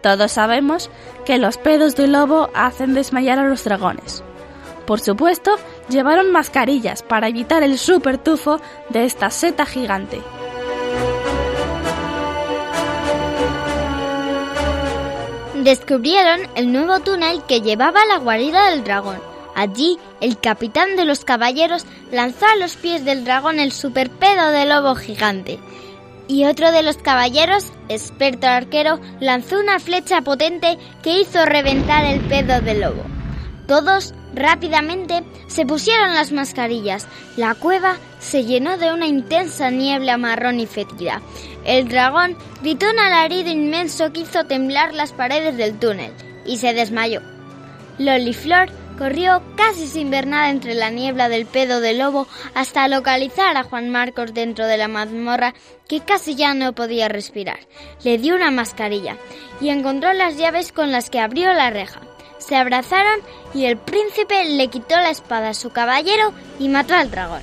Todos sabemos que los pedos de lobo hacen desmayar a los dragones. Por supuesto, llevaron mascarillas para evitar el super tufo de esta seta gigante. Descubrieron el nuevo túnel que llevaba a la guarida del dragón. Allí, el capitán de los caballeros lanzó a los pies del dragón el superpedo de lobo gigante. Y otro de los caballeros, experto arquero, lanzó una flecha potente que hizo reventar el pedo del lobo. Todos rápidamente se pusieron las mascarillas. La cueva se llenó de una intensa niebla marrón y fétida. El dragón gritó un alarido inmenso que hizo temblar las paredes del túnel y se desmayó. Loliflor corrió casi sin ver nada entre la niebla del pedo del lobo hasta localizar a Juan Marcos dentro de la mazmorra que casi ya no podía respirar. Le dio una mascarilla y encontró las llaves con las que abrió la reja. Se abrazaron y el príncipe le quitó la espada a su caballero y mató al dragón.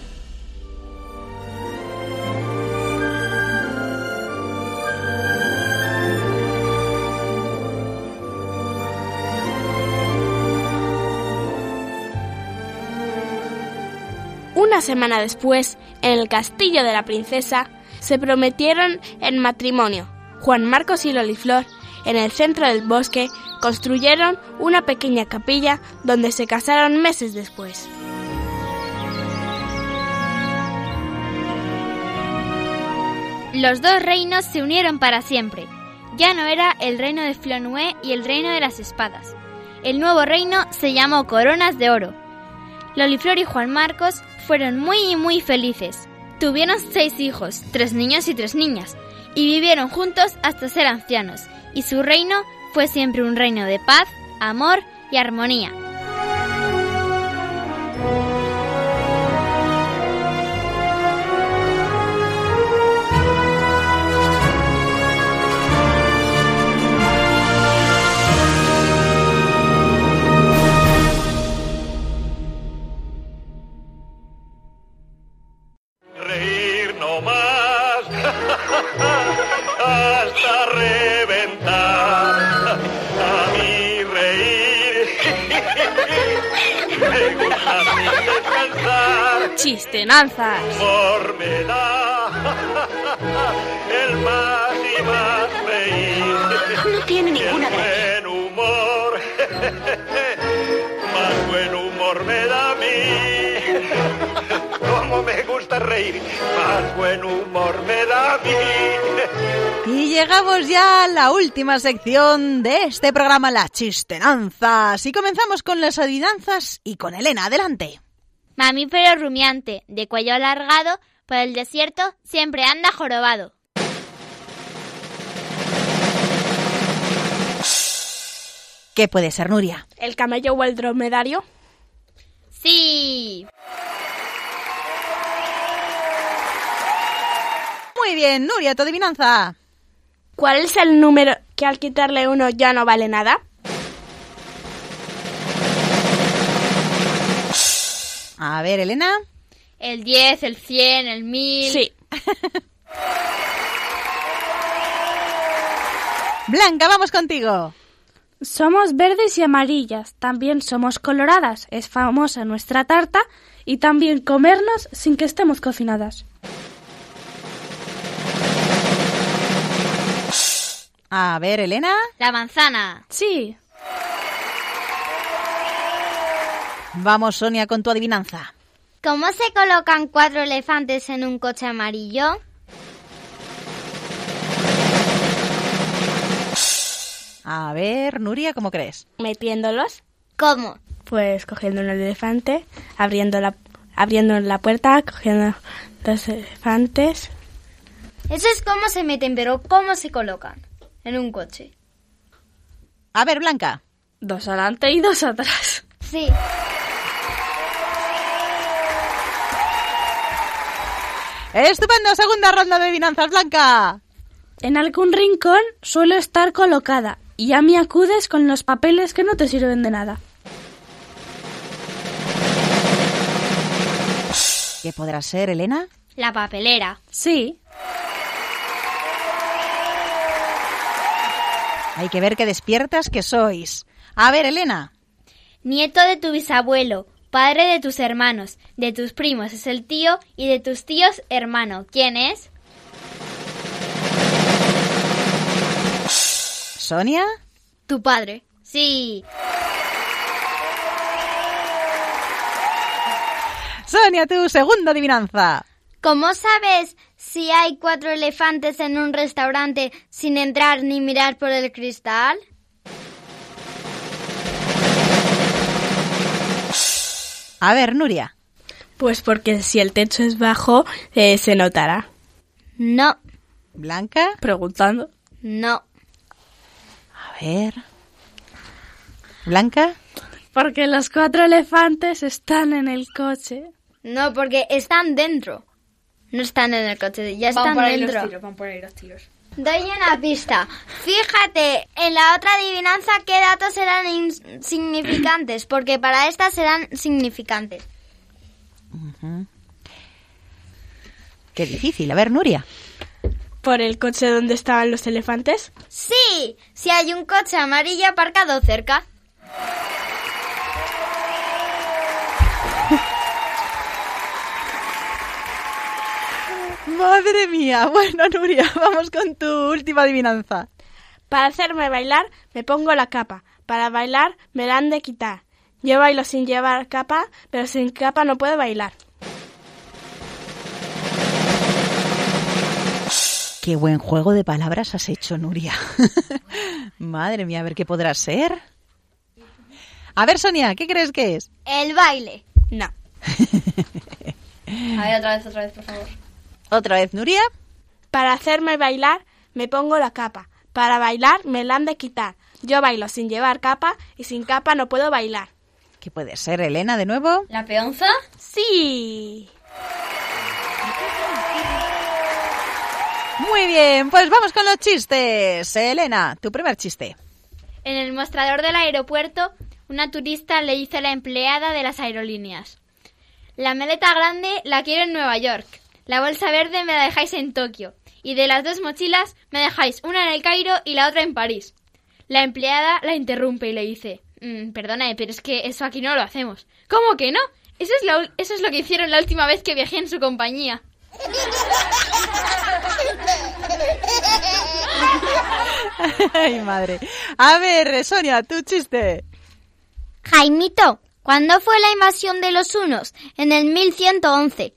Una semana después, en el castillo de la princesa, se prometieron en matrimonio. Juan Marcos y Loliflor, en el centro del bosque, construyeron una pequeña capilla donde se casaron meses después. Los dos reinos se unieron para siempre. Ya no era el reino de Flonué y el reino de las espadas. El nuevo reino se llamó Coronas de Oro. Loliflor y Juan Marcos fueron muy muy felices. Tuvieron seis hijos, tres niños y tres niñas, y vivieron juntos hasta ser ancianos, y su reino fue siempre un reino de paz, amor y armonía. Chistenanzas. Humor me da el más y más reír. No tiene ninguna el buen humor, más buen humor me da a mí. Como me gusta reír, más buen humor me da a mí. Y llegamos ya a la última sección de este programa, las chistenanzas. Y comenzamos con las adivinanzas y con Elena. Adelante. Mamífero rumiante, de cuello alargado, por el desierto siempre anda jorobado. ¿Qué puede ser, Nuria? ¿El camello o el dromedario? Sí. Muy bien, Nuria, tu adivinanza. ¿Cuál es el número que al quitarle uno ya no vale nada? A ver, Elena. El 10, el 100, el 1000. Sí. Blanca, vamos contigo. Somos verdes y amarillas, también somos coloradas. Es famosa nuestra tarta y también comernos sin que estemos cocinadas. A ver, Elena. La manzana. Sí. Vamos, Sonia, con tu adivinanza. ¿Cómo se colocan cuatro elefantes en un coche amarillo? A ver, Nuria, ¿cómo crees? ¿Metiéndolos? ¿Cómo? Pues cogiendo un elefante, abriendo la, abriendo la puerta, cogiendo dos elefantes, Eso es cómo se meten, pero cómo se colocan en un coche. A ver, Blanca. Dos adelante y dos atrás. Sí. Estupendo, segunda ronda de adivinanzas, Blanca. En algún rincón suelo estar colocada y a mí acudes con los papeles que no te sirven de nada. ¿Qué podrá ser, Elena? La papelera. Sí. Hay que ver qué despiertas que sois. A ver, Elena. Nieto de tu bisabuelo, padre de tus hermanos, de tus primos es el tío y de tus tíos hermano. ¿Quién es? ¿Sonia? Tu padre. Sí. Sonia, tu segunda adivinanza. ¿Cómo sabes si hay cuatro elefantes en un restaurante sin entrar ni mirar por el cristal? A ver, Nuria. Pues porque si el techo es bajo, eh, se notará. No, Blanca. Preguntando. no. A ver. Blanca. Porque los cuatro elefantes están en el coche. No, porque están dentro. No están en el coche, ya están dentro. van por ahí los tiros. Doy una pista. Fíjate, en la otra adivinanza qué datos eran insignificantes, porque para esta serán significantes. Qué difícil. A ver, Nuria. ¿Por el coche donde estaban los elefantes? Sí, si hay un coche amarillo aparcado cerca. Madre mía. Bueno, Nuria, vamos con tu última adivinanza. Para hacerme bailar, me pongo la capa. Para bailar, me la han de quitar. Yo bailo sin llevar capa, pero sin capa no puedo bailar. Qué buen juego de palabras has hecho, Nuria. Madre mía, a ver qué podrá ser. A ver, Sonia, ¿qué crees que es? El baile. No. A ver, otra vez, otra vez, por favor. Otra vez, Nuria. Para hacerme bailar, me pongo la capa. Para bailar, me la han de quitar. Yo bailo sin llevar capa y sin capa no puedo bailar. ¿Qué puede ser, Elena, de nuevo? ¿La peonza? Sí. Muy bien, pues vamos con los chistes. Elena, tu primer chiste. En el mostrador del aeropuerto, una turista le dice a la empleada de las aerolíneas: La maleta grande la quiero en Nueva York. La bolsa verde me la dejáis en Tokio. Y de las dos mochilas me dejáis una en el Cairo y la otra en París. La empleada la interrumpe y le dice: "Mm, Perdone, pero es que eso aquí no lo hacemos. ¿Cómo que no? Eso es, la ul- eso es lo que hicieron la última vez que viajé en su compañía. Ay, madre. A ver, Sonia, tu chiste. Jaimito, ¿cuándo fue la invasión de los hunos? En el 1111.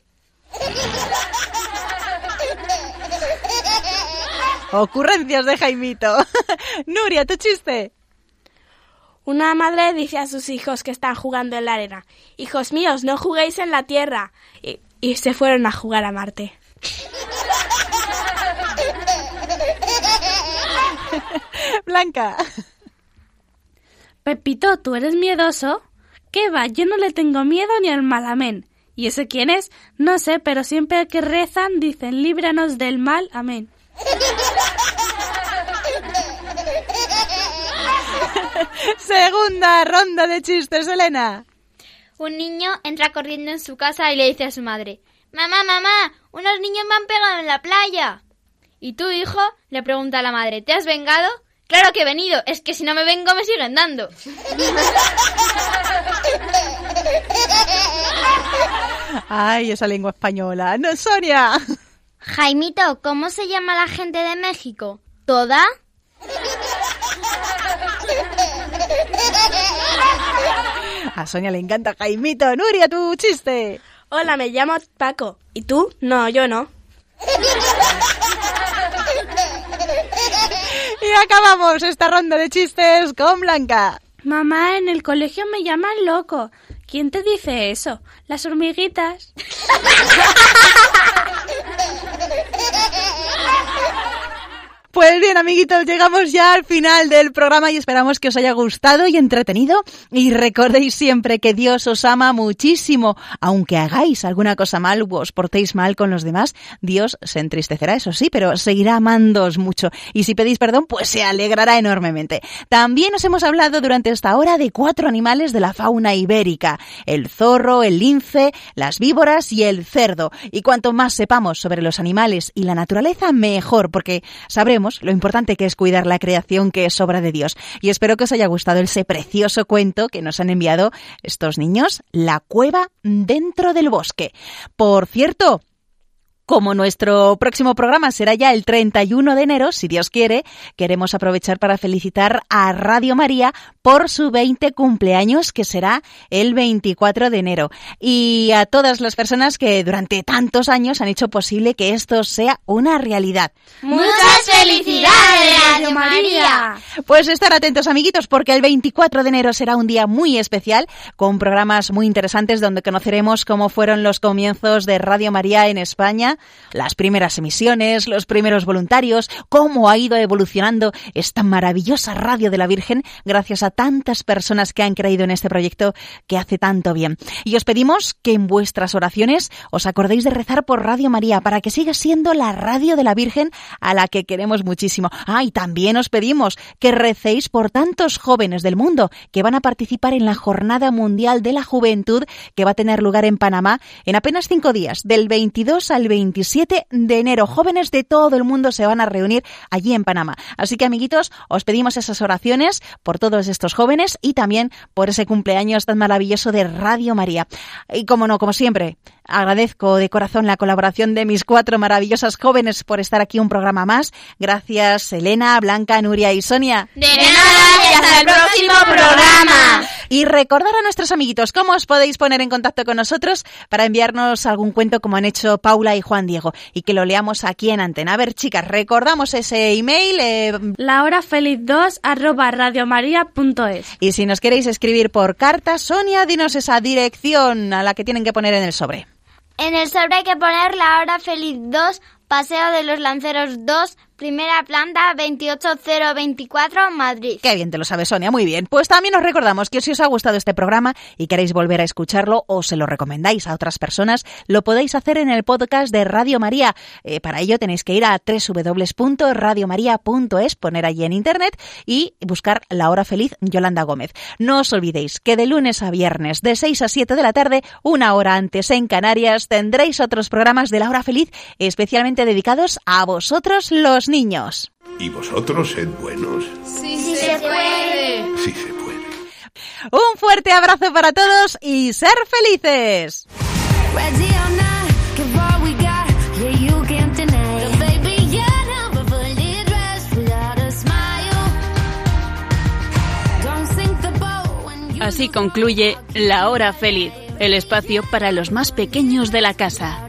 Ocurrencias de Jaimito. Nuria, tu chiste. Una madre dice a sus hijos que están jugando en la arena, Hijos míos, no juguéis en la tierra. Y, y se fueron a jugar a Marte. Blanca. Pepito, ¿tú eres miedoso? ¿Qué va? Yo no le tengo miedo ni al malamén. ¿Y ese quién es? No sé, pero siempre que rezan dicen líbranos del mal. Amén. Segunda ronda de chistes, Elena. Un niño entra corriendo en su casa y le dice a su madre, Mamá, mamá, unos niños me han pegado en la playa. ¿Y tu hijo? le pregunta a la madre, ¿te has vengado? Claro que he venido, es que si no me vengo me siguen dando. Ay, esa lengua española. No, Sonia. Jaimito, ¿cómo se llama la gente de México? ¿Toda? A Sonia le encanta Jaimito. Nuria, tu chiste. Hola, me llamo Paco. ¿Y tú? No, yo no. Y acabamos esta ronda de chistes con Blanca. Mamá, en el colegio me llaman loco. ¿Quién te dice eso? Las hormiguitas. Pues bien, amiguitos, llegamos ya al final del programa y esperamos que os haya gustado y entretenido. Y recordéis siempre que Dios os ama muchísimo. Aunque hagáis alguna cosa mal o os portéis mal con los demás, Dios se entristecerá, eso sí, pero seguirá amándoos mucho. Y si pedís perdón, pues se alegrará enormemente. También os hemos hablado durante esta hora de cuatro animales de la fauna ibérica. El zorro, el lince, las víboras y el cerdo. Y cuanto más sepamos sobre los animales y la naturaleza, mejor, porque sabremos lo importante que es cuidar la creación que es obra de Dios. Y espero que os haya gustado ese precioso cuento que nos han enviado estos niños, La cueva dentro del bosque. Por cierto, como nuestro próximo programa será ya el 31 de enero, si Dios quiere, queremos aprovechar para felicitar a Radio María por su 20 cumpleaños, que será el 24 de enero. Y a todas las personas que durante tantos años han hecho posible que esto sea una realidad. ¡Muchas felicidades, Radio María! Pues estar atentos, amiguitos, porque el 24 de enero será un día muy especial, con programas muy interesantes donde conoceremos cómo fueron los comienzos de Radio María en España las primeras emisiones, los primeros voluntarios, cómo ha ido evolucionando esta maravillosa radio de la Virgen gracias a tantas personas que han creído en este proyecto que hace tanto bien. Y os pedimos que en vuestras oraciones os acordéis de rezar por Radio María para que siga siendo la radio de la Virgen a la que queremos muchísimo. Ah, y también os pedimos que recéis por tantos jóvenes del mundo que van a participar en la Jornada Mundial de la Juventud que va a tener lugar en Panamá en apenas cinco días, del 22 al 20 27 de enero. Jóvenes de todo el mundo se van a reunir allí en Panamá. Así que, amiguitos, os pedimos esas oraciones por todos estos jóvenes y también por ese cumpleaños tan maravilloso de Radio María. Y como no, como siempre, agradezco de corazón la colaboración de mis cuatro maravillosas jóvenes por estar aquí un programa más. Gracias, Elena, Blanca, Nuria y Sonia. De nada y hasta el próximo programa. Y recordar a nuestros amiguitos cómo os podéis poner en contacto con nosotros para enviarnos algún cuento como han hecho Paula y Juan Diego y que lo leamos aquí en antena. A ver, chicas, recordamos ese email. Eh, lahorafeliz2 arroba radiomaria.es y si nos queréis escribir por carta, Sonia, dinos esa dirección a la que tienen que poner en el sobre. En el sobre hay que poner la hora feliz 2, Paseo de los Lanceros 2, primera planta 28024, Madrid. Qué bien te lo sabes, Sonia, muy bien. Pues también os recordamos que si os ha gustado este programa y queréis volver a escucharlo o se lo recomendáis a otras personas, lo podéis hacer en el podcast de Radio María. Eh, para ello tenéis que ir a www.radiomaria.es, poner allí en internet y buscar La Hora Feliz Yolanda Gómez. No os olvidéis que de lunes a viernes, de 6 a 7 de la tarde, una hora antes en Canarias, tendréis otros programas de La Hora Feliz especialmente dedicados a vosotros los niños. ¿Y vosotros sed buenos? Sí, sí se puede. Sí se puede. Un fuerte abrazo para todos y ser felices. Así concluye La Hora Feliz, el espacio para los más pequeños de la casa.